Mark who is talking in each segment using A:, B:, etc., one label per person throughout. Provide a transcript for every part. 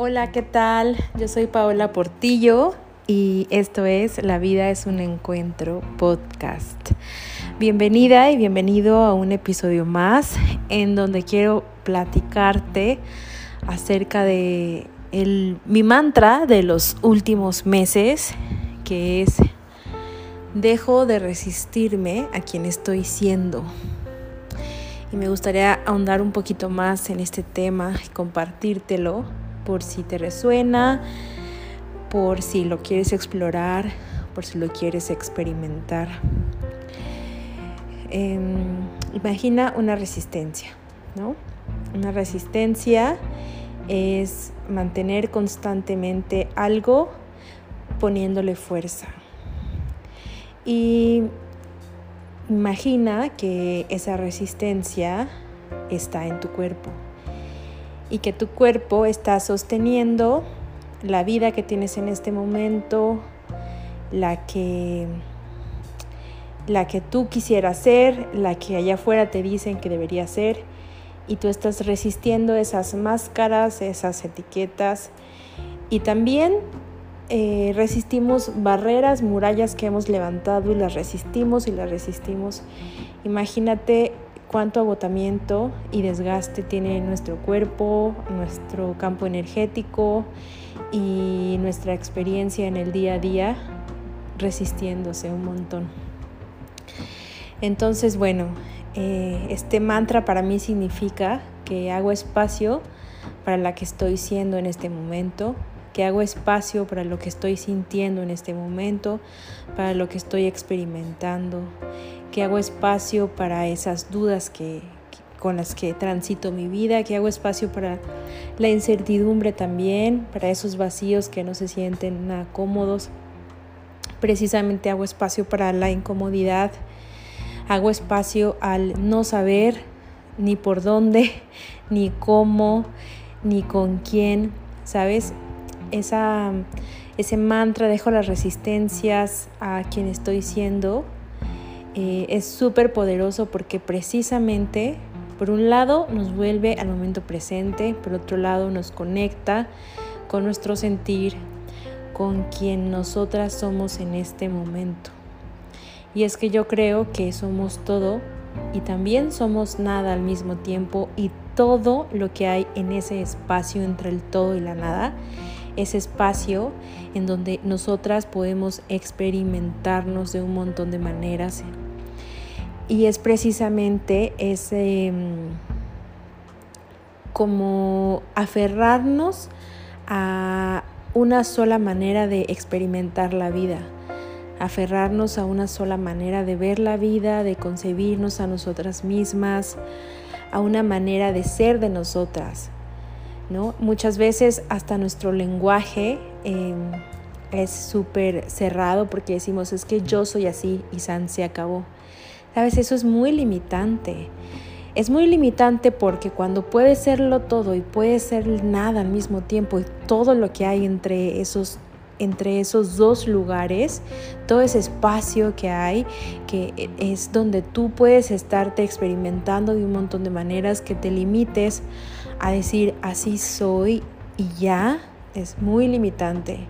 A: Hola, ¿qué tal? Yo soy Paola Portillo y esto es La vida es un encuentro podcast. Bienvenida y bienvenido a un episodio más en donde quiero platicarte acerca de mi mantra de los últimos meses, que es dejo de resistirme a quien estoy siendo. Y me gustaría ahondar un poquito más en este tema y compartírtelo por si te resuena, por si lo quieres explorar, por si lo quieres experimentar. Em, imagina una resistencia, ¿no? Una resistencia es mantener constantemente algo poniéndole fuerza. Y imagina que esa resistencia está en tu cuerpo y que tu cuerpo está sosteniendo la vida que tienes en este momento, la que la que tú quisieras ser, la que allá afuera te dicen que debería ser y tú estás resistiendo esas máscaras, esas etiquetas y también eh, resistimos barreras, murallas que hemos levantado y las resistimos y las resistimos. Imagínate cuánto agotamiento y desgaste tiene nuestro cuerpo, nuestro campo energético y nuestra experiencia en el día a día resistiéndose un montón. Entonces, bueno, eh, este mantra para mí significa que hago espacio para la que estoy siendo en este momento, que hago espacio para lo que estoy sintiendo en este momento, para lo que estoy experimentando, que hago espacio para esas dudas que, con las que transito mi vida, que hago espacio para la incertidumbre también, para esos vacíos que no se sienten nada cómodos. Precisamente hago espacio para la incomodidad, hago espacio al no saber ni por dónde, ni cómo, ni con quién, ¿sabes? esa, ese mantra, dejo las resistencias a quien estoy siendo, eh, es súper poderoso porque precisamente, por un lado, nos vuelve al momento presente, por otro lado, nos conecta con nuestro sentir, con quien nosotras somos en este momento. Y es que yo creo que somos todo y también somos nada al mismo tiempo y todo lo que hay en ese espacio entre el todo y la nada ese espacio en donde nosotras podemos experimentarnos de un montón de maneras. Y es precisamente ese mm, como aferrarnos a una sola manera de experimentar la vida, aferrarnos a una sola manera de ver la vida, de concebirnos a nosotras mismas, a una manera de ser de nosotras, Muchas veces hasta nuestro lenguaje em, es súper cerrado porque decimos es que yo soy así y San se acabó. Sabes, eso es muy limitante. Es muy limitante porque cuando puede serlo todo y puede ser nada al mismo tiempo y todo lo que hay entre esos entre esos dos lugares, todo ese espacio que hay, que es donde tú puedes estarte experimentando de un montón de maneras, que te limites a decir así soy y ya, es muy limitante.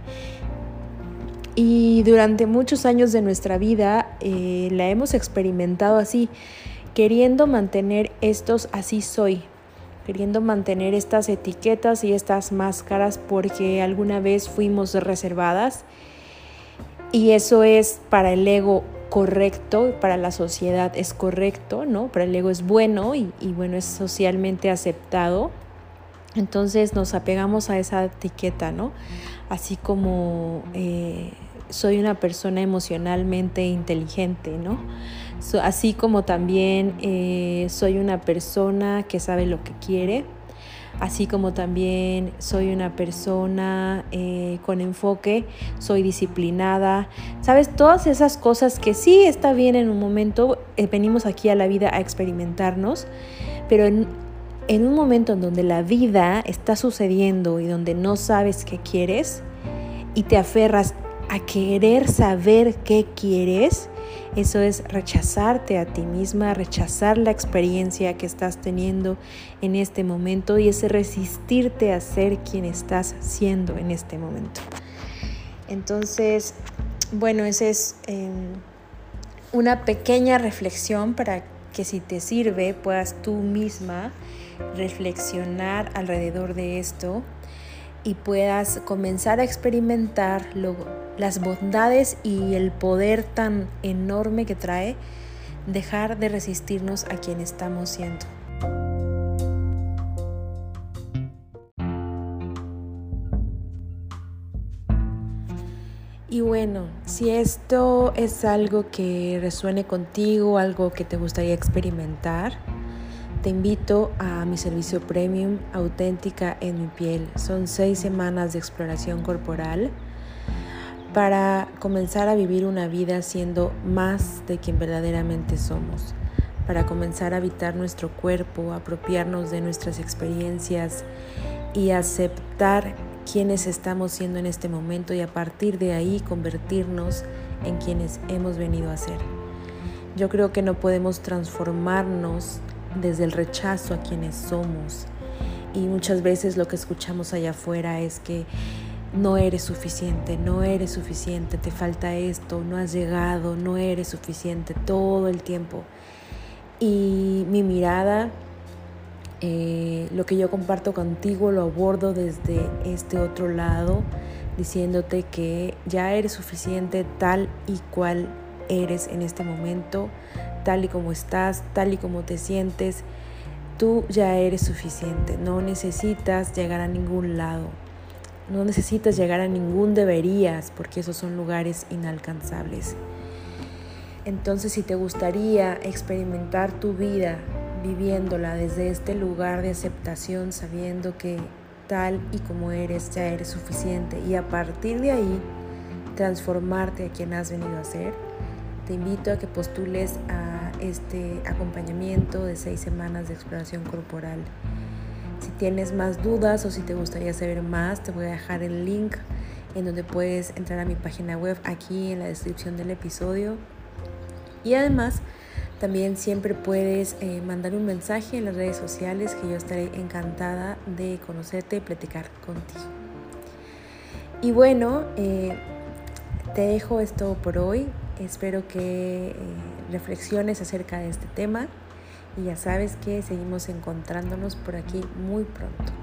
A: Y durante muchos años de nuestra vida eh, la hemos experimentado así, queriendo mantener estos así soy, queriendo mantener estas etiquetas y estas máscaras porque alguna vez fuimos reservadas y eso es para el ego correcto, para la sociedad es correcto, ¿no? Para el ego es bueno y, bueno, es socialmente aceptado. Entonces nos apegamos a esa etiqueta, ¿no? Así como eh, soy una persona emocionalmente inteligente, ¿no? así como también eh, soy una persona que sabe lo que quiere, así como también soy una persona eh, con enfoque, soy disciplinada, sabes, todas esas cosas que sí está bien en un momento, eh, venimos aquí a la vida a experimentarnos, pero en, en un momento en donde la vida está sucediendo y donde no sabes qué quieres y te aferras a querer saber qué quieres, Eso es rechazarte a ti misma, rechazar la experiencia que estás teniendo en este momento y ese resistirte a ser quien estás siendo en este momento. Entonces, bueno, esa es em, una pequeña reflexión para que si te sirve puedas tú misma reflexionar alrededor de esto y puedas comenzar a experimentar las bondades y el poder tan enorme que trae dejar de resistirnos a quien estamos siendo. Y bueno, si esto es algo que resuene contigo, algo que te gustaría experimentar, te invito a mi servicio premium auténtica en mi piel. Son seis semanas de exploración corporal para comenzar a vivir una vida siendo más de quien verdaderamente somos, para comenzar a habitar nuestro cuerpo, apropiarnos de nuestras experiencias y aceptar quienes estamos siendo en este momento y a partir de ahí convertirnos en quienes hemos venido a ser. Yo creo que no podemos transformarnos desde el rechazo a quienes somos. Y muchas veces lo que escuchamos allá afuera es que no eres suficiente, no eres suficiente, te falta esto, no has llegado, no eres suficiente todo el tiempo. Y mi mirada, eh, lo que yo comparto contigo, lo abordo desde este otro lado, diciéndote que ya eres suficiente tal y cual eres en este momento, tal y como estás, tal y como te sientes, tú ya eres suficiente. No necesitas llegar a ningún lado. No necesitas llegar a ningún deberías, porque esos son lugares inalcanzables. Entonces, si te gustaría experimentar tu vida viviéndola desde este lugar de aceptación, sabiendo que tal y como eres ya eres suficiente y a partir de ahí transformarte a quien has venido a ser, te invito a que postules a este acompañamiento de seis semanas de exploración corporal. Si tienes más dudas o si te gustaría saber más, te voy a dejar el link en donde puedes entrar a mi página web aquí en la descripción del episodio. Y además, también siempre puedes eh, mandar un mensaje en las redes sociales que yo estaré encantada de conocerte y platicar contigo. Y bueno, eh, te dejo esto por hoy. Espero que eh, reflexiones acerca de este tema y ya sabes que seguimos encontrándonos por aquí muy pronto.